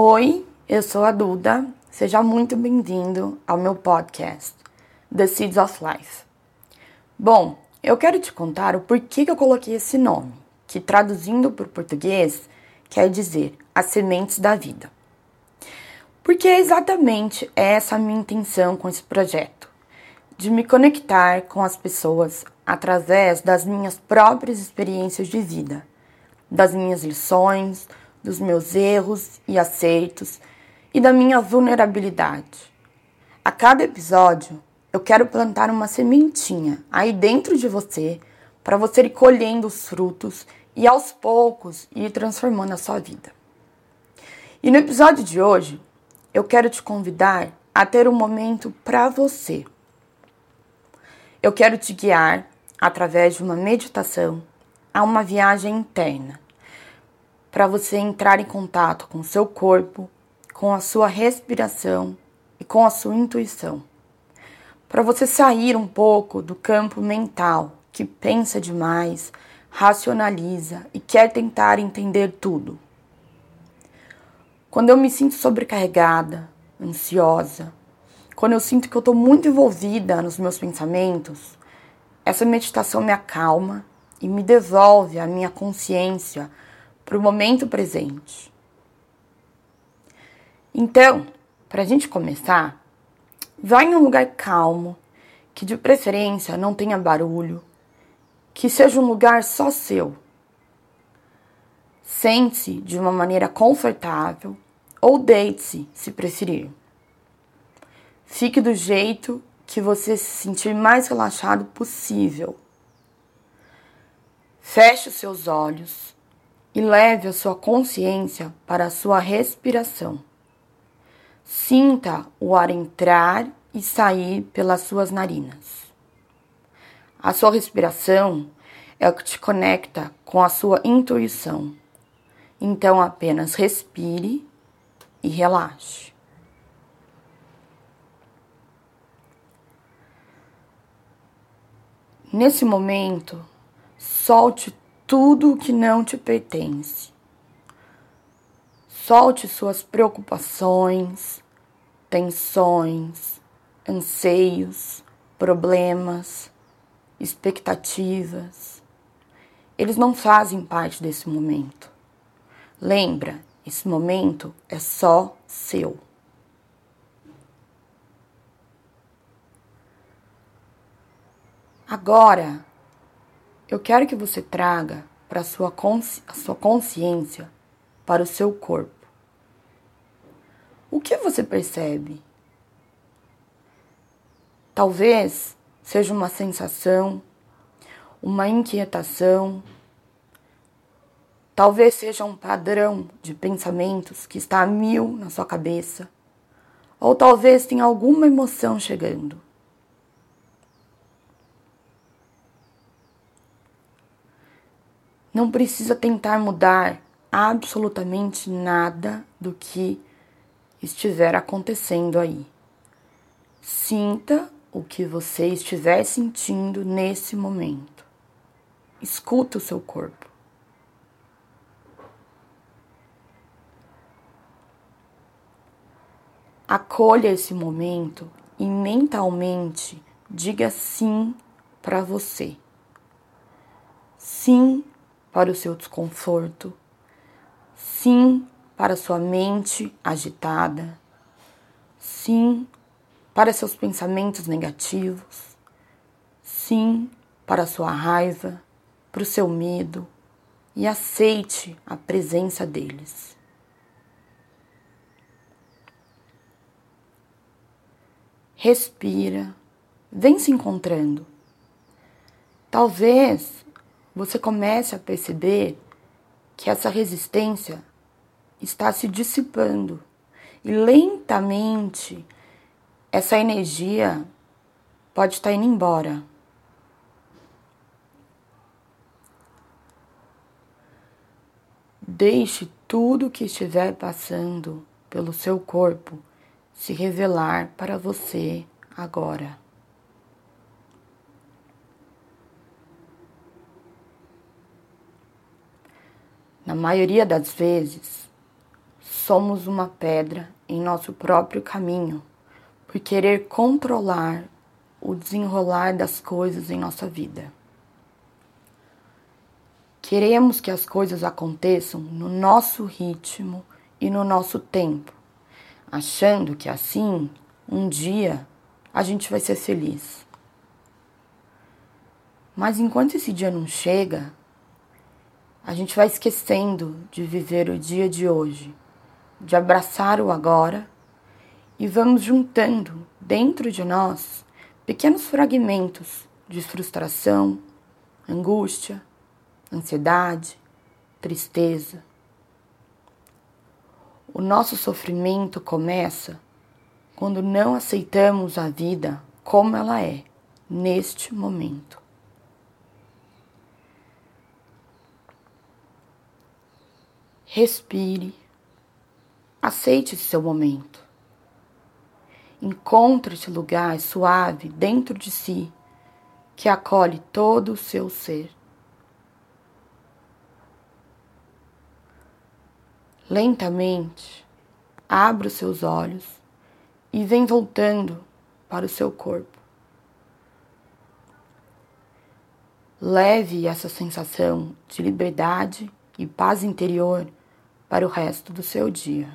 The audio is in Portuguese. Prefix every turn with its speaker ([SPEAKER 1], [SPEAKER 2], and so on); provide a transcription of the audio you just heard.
[SPEAKER 1] Oi, eu sou a Duda. Seja muito bem-vindo ao meu podcast, The Seeds of Life. Bom, eu quero te contar o porquê que eu coloquei esse nome, que traduzindo para o português quer dizer as sementes da vida. Porque é exatamente essa a minha intenção com esse projeto, de me conectar com as pessoas através das minhas próprias experiências de vida, das minhas lições, dos meus erros e acertos e da minha vulnerabilidade. A cada episódio, eu quero plantar uma sementinha aí dentro de você para você ir colhendo os frutos e aos poucos ir transformando a sua vida. E no episódio de hoje, eu quero te convidar a ter um momento para você. Eu quero te guiar através de uma meditação a uma viagem interna para você entrar em contato com o seu corpo, com a sua respiração e com a sua intuição. Para você sair um pouco do campo mental que pensa demais, racionaliza e quer tentar entender tudo. Quando eu me sinto sobrecarregada, ansiosa, quando eu sinto que eu estou muito envolvida nos meus pensamentos, essa meditação me acalma e me devolve a minha consciência para o momento presente. Então, para a gente começar, vai em um lugar calmo, que de preferência não tenha barulho, que seja um lugar só seu. Sente-se de uma maneira confortável ou deite-se, se preferir. Fique do jeito que você se sentir mais relaxado possível. Feche os seus olhos e leve a sua consciência para a sua respiração. Sinta o ar entrar e sair pelas suas narinas. A sua respiração é o que te conecta com a sua intuição. Então apenas respire e relaxe. Nesse momento, solte tudo o que não te pertence. Solte suas preocupações, tensões, anseios, problemas, expectativas. Eles não fazem parte desse momento. Lembra, esse momento é só seu. Agora, eu quero que você traga para sua, consci a sua consciência para o seu corpo. O que você percebe? Talvez seja uma sensação, uma inquietação, talvez seja um padrão de pensamentos que está a mil na sua cabeça, ou talvez tenha alguma emoção chegando. Não precisa tentar mudar absolutamente nada do que estiver acontecendo aí. Sinta o que você estiver sentindo nesse momento. Escuta o seu corpo. Acolha esse momento e mentalmente diga sim para você. Sim para o seu desconforto, sim para sua mente agitada, sim para seus pensamentos negativos, sim para sua raiva, para o seu medo. E aceite a presença deles. Respira, vem se encontrando. Talvez você comece a perceber que essa resistência está se dissipando e lentamente essa energia pode estar indo embora. Deixe tudo que estiver passando pelo seu corpo se revelar para você agora. Na maioria das vezes, somos uma pedra em nosso próprio caminho por querer controlar o desenrolar das coisas em nossa vida. Queremos que as coisas aconteçam no nosso ritmo e no nosso tempo, achando que assim, um dia, a gente vai ser feliz. Mas enquanto esse dia não chega, a gente vai esquecendo de viver o dia de hoje, de abraçar o agora e vamos juntando dentro de nós pequenos fragmentos de frustração, angústia, ansiedade, tristeza. O nosso sofrimento começa quando não aceitamos a vida como ela é neste momento. Respire, aceite seu momento. Encontre esse lugar suave dentro de si que acolhe todo o seu ser. Lentamente, abra os seus olhos e vem voltando para o seu corpo. Leve essa sensação de liberdade e paz interior para o resto do seu dia.